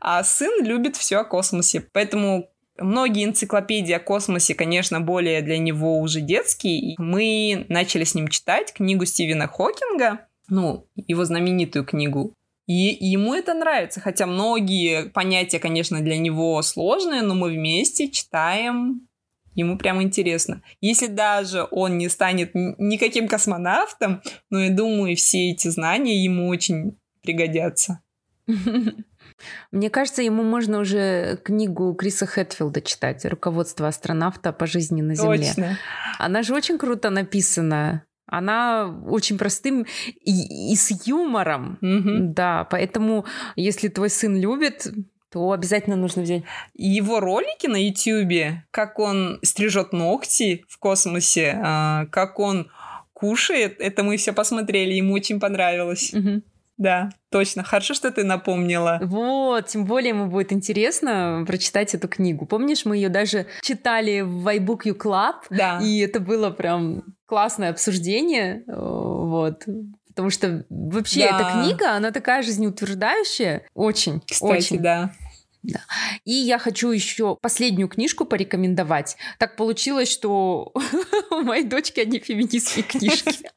Speaker 2: А сын любит все о космосе. Поэтому Многие энциклопедии о космосе, конечно, более для него уже детские. Мы начали с ним читать книгу Стивена Хокинга, ну, его знаменитую книгу. И ему это нравится, хотя многие понятия, конечно, для него сложные, но мы вместе читаем, ему прям интересно. Если даже он не станет никаким космонавтом, но я думаю, все эти знания ему очень пригодятся.
Speaker 1: Мне кажется, ему можно уже книгу Криса Хэтфилда читать «Руководство астронавта по жизни на Земле».
Speaker 2: Точно.
Speaker 1: Она же очень круто написана. Она очень простым и, и с юмором.
Speaker 2: Угу.
Speaker 1: Да, поэтому если твой сын любит, то обязательно нужно взять.
Speaker 2: Его ролики на Ютьюбе, как он стрижет ногти в космосе, а, как он кушает, это мы все посмотрели, ему очень понравилось.
Speaker 1: Угу.
Speaker 2: Да, точно. Хорошо, что ты напомнила.
Speaker 1: Вот, тем более ему будет интересно прочитать эту книгу. Помнишь, мы ее даже читали в iBook You Club,
Speaker 2: да.
Speaker 1: и это было прям классное обсуждение, э, вот. Потому что вообще да. эта книга, она такая жизнеутверждающая, очень,
Speaker 2: Кстати,
Speaker 1: очень.
Speaker 2: да.
Speaker 1: Да. И я хочу еще последнюю книжку порекомендовать. Так получилось, что у моей дочки одни феминистские книжки.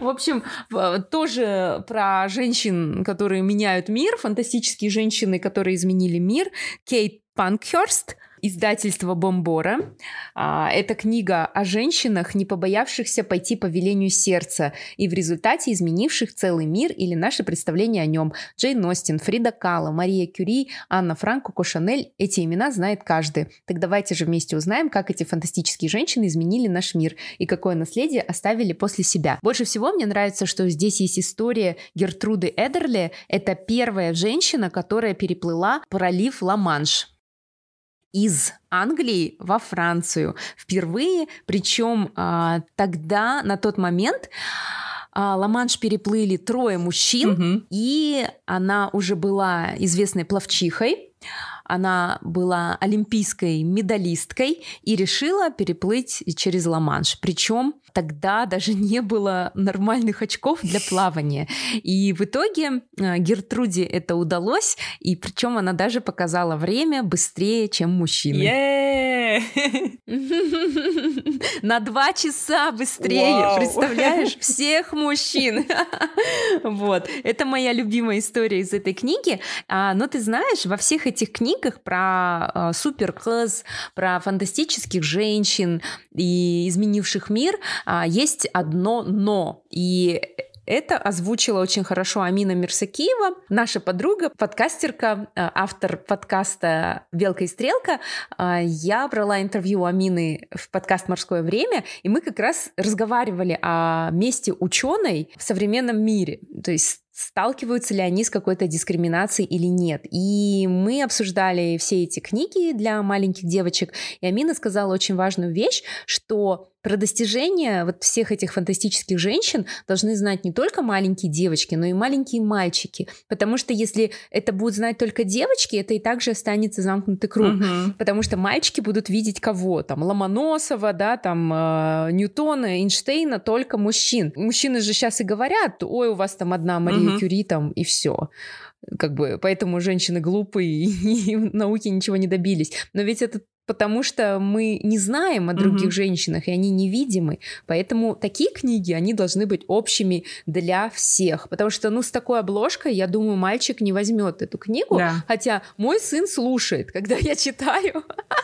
Speaker 1: В общем, тоже про женщин, которые меняют мир, фантастические женщины, которые изменили мир. Кейт Панкхерст – издательство Бомбора. А, это книга о женщинах, не побоявшихся пойти по велению сердца и в результате изменивших целый мир или наше представление о нем. Джейн Остин, Фрида Кала, Мария Кюри, Анна Франк, Коко Шанель. Эти имена знает каждый. Так давайте же вместе узнаем, как эти фантастические женщины изменили наш мир и какое наследие оставили после себя. Больше всего мне нравится, что здесь есть история Гертруды Эдерли. Это первая женщина, которая переплыла пролив Ла-Манш из Англии во Францию впервые, причем а, тогда, на тот момент, а, Ла-Манш переплыли трое мужчин,
Speaker 2: угу.
Speaker 1: и она уже была известной пловчихой. Она была олимпийской медалисткой и решила переплыть через Ла-Манш. Причем тогда даже не было нормальных очков для плавания. И в итоге э, Гертруде это удалось, и причем она даже показала время быстрее, чем мужчины. На два часа быстрее, представляешь? Всех мужчин. Вот. Это моя любимая история из этой книги. А, но ты знаешь, во всех этих книгах про э, суперкласс, про фантастических женщин и изменивших мир, а, есть одно «но». И это озвучила очень хорошо Амина Мирсакиева, наша подруга, подкастерка, а, автор подкаста «Белка и стрелка». А, я брала интервью Амины в подкаст «Морское время», и мы как раз разговаривали о месте ученой в современном мире. То есть сталкиваются ли они с какой-то дискриминацией или нет. И мы обсуждали все эти книги для маленьких девочек, и Амина сказала очень важную вещь, что про достижения вот всех этих фантастических женщин должны знать не только маленькие девочки, но и маленькие мальчики. Потому что если это будут знать только девочки, это и также останется замкнутый круг.
Speaker 2: Угу.
Speaker 1: Потому что мальчики будут видеть кого? Там Ломоносова, да, там э, Ньютона, Эйнштейна, только мужчин. Мужчины же сейчас и говорят, ой, у вас там одна Мария угу. Кюри там и все. как бы поэтому женщины глупые и, и в науке ничего не добились. Но ведь это потому что мы не знаем о других mm-hmm. женщинах, и они невидимы. Поэтому такие книги, они должны быть общими для всех. Потому что, ну, с такой обложкой, я думаю, мальчик не возьмет эту книгу. Да. Хотя мой сын слушает, когда я читаю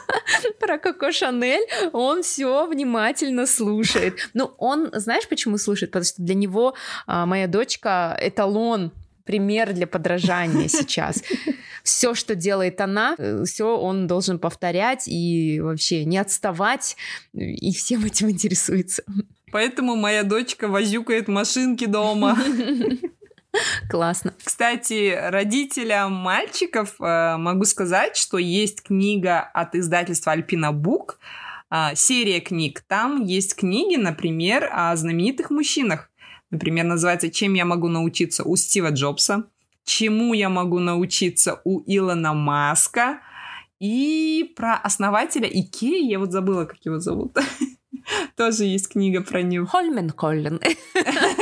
Speaker 1: про Коко Шанель, он все внимательно слушает. Ну, он, знаешь, почему слушает? Потому что для него а, моя дочка эталон пример для подражания сейчас. Все, что делает она, э, все он должен повторять и вообще не отставать, и всем этим интересуется.
Speaker 2: Поэтому моя дочка возюкает машинки дома.
Speaker 1: Классно.
Speaker 2: Кстати, родителям мальчиков э, могу сказать, что есть книга от издательства Альпина Бук, э, серия книг. Там есть книги, например, о знаменитых мужчинах. Например, называется «Чем я могу научиться у Стива Джобса», «Чему я могу научиться у Илона Маска», и про основателя Икеи, я вот забыла, как его зовут. Тоже есть книга про него.
Speaker 1: Хольмен Коллин.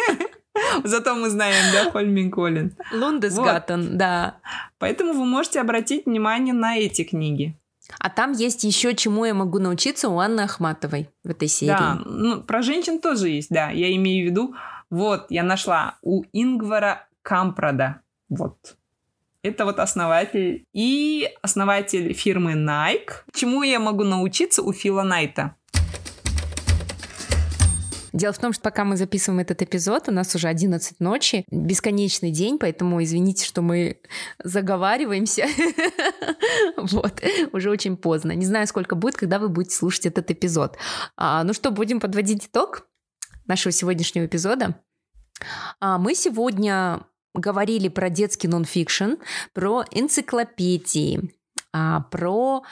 Speaker 2: Зато мы знаем, да, Хольмен Коллин.
Speaker 1: Лундесгаттен, вот. да.
Speaker 2: Поэтому вы можете обратить внимание на эти книги.
Speaker 1: А там есть еще чему я могу научиться у Анны Ахматовой в этой серии.
Speaker 2: Да, ну, про женщин тоже есть, да. Я имею в виду вот, я нашла у Ингвара Кампрада. Вот. Это вот основатель и основатель фирмы Nike. Чему я могу научиться у Фила Найта?
Speaker 1: Дело в том, что пока мы записываем этот эпизод, у нас уже 11 ночи, бесконечный день, поэтому извините, что мы заговариваемся. Вот, уже очень поздно. Не знаю, сколько будет, когда вы будете слушать этот эпизод. А, ну что, будем подводить итог? Нашего сегодняшнего эпизода. А, мы сегодня говорили про детский нонфикшн, про энциклопедии, а, про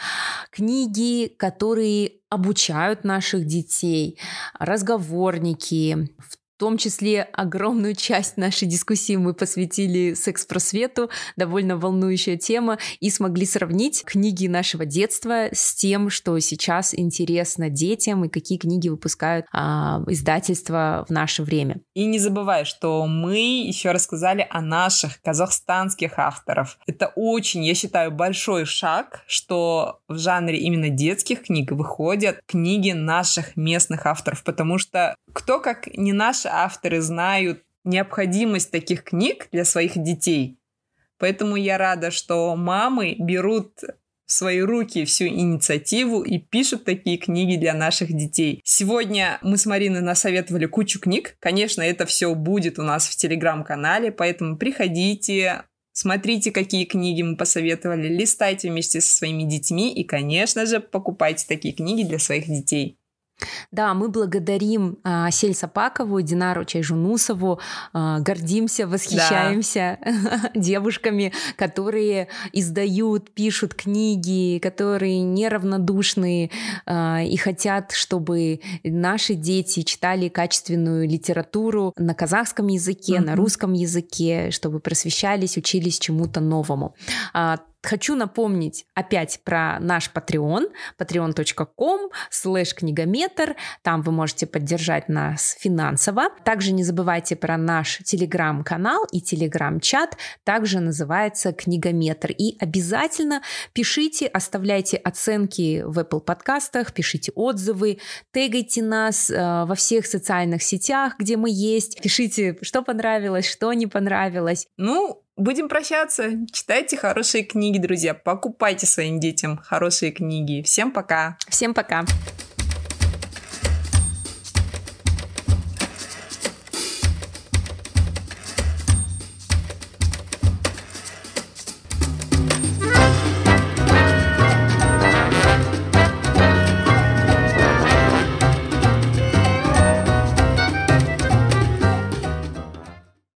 Speaker 1: книги, которые обучают наших детей, разговорники, в том числе огромную часть нашей дискуссии мы посвятили секс-просвету, довольно волнующая тема, и смогли сравнить книги нашего детства с тем, что сейчас интересно детям и какие книги выпускают а, издательства в наше время.
Speaker 2: И не забывай, что мы еще рассказали о наших казахстанских авторов. Это очень, я считаю, большой шаг, что в жанре именно детских книг выходят книги наших местных авторов, потому что кто как не наши авторы знают необходимость таких книг для своих детей. Поэтому я рада, что мамы берут в свои руки всю инициативу и пишут такие книги для наших детей. Сегодня мы с Мариной насоветовали кучу книг. Конечно, это все будет у нас в телеграм-канале, поэтому приходите, Смотрите, какие книги мы посоветовали, листайте вместе со своими детьми и, конечно же, покупайте такие книги для своих детей.
Speaker 1: Да, мы благодарим а, Сель Сапакову, Динару Чайжунусову, а, гордимся, восхищаемся да. девушками, которые издают, пишут книги, которые неравнодушны а, и хотят, чтобы наши дети читали качественную литературу на казахском языке, mm-hmm. на русском языке, чтобы просвещались, учились чему-то новому. А, Хочу напомнить опять про наш Patreon, patreon.com слэш книгометр. Там вы можете поддержать нас финансово. Также не забывайте про наш телеграм-канал и телеграм-чат. Также называется книгометр. И обязательно пишите, оставляйте оценки в Apple подкастах, пишите отзывы, тегайте нас э, во всех социальных сетях, где мы есть. Пишите, что понравилось, что не понравилось.
Speaker 2: Ну, Будем прощаться. Читайте хорошие книги, друзья. Покупайте своим детям хорошие книги. Всем пока.
Speaker 1: Всем пока.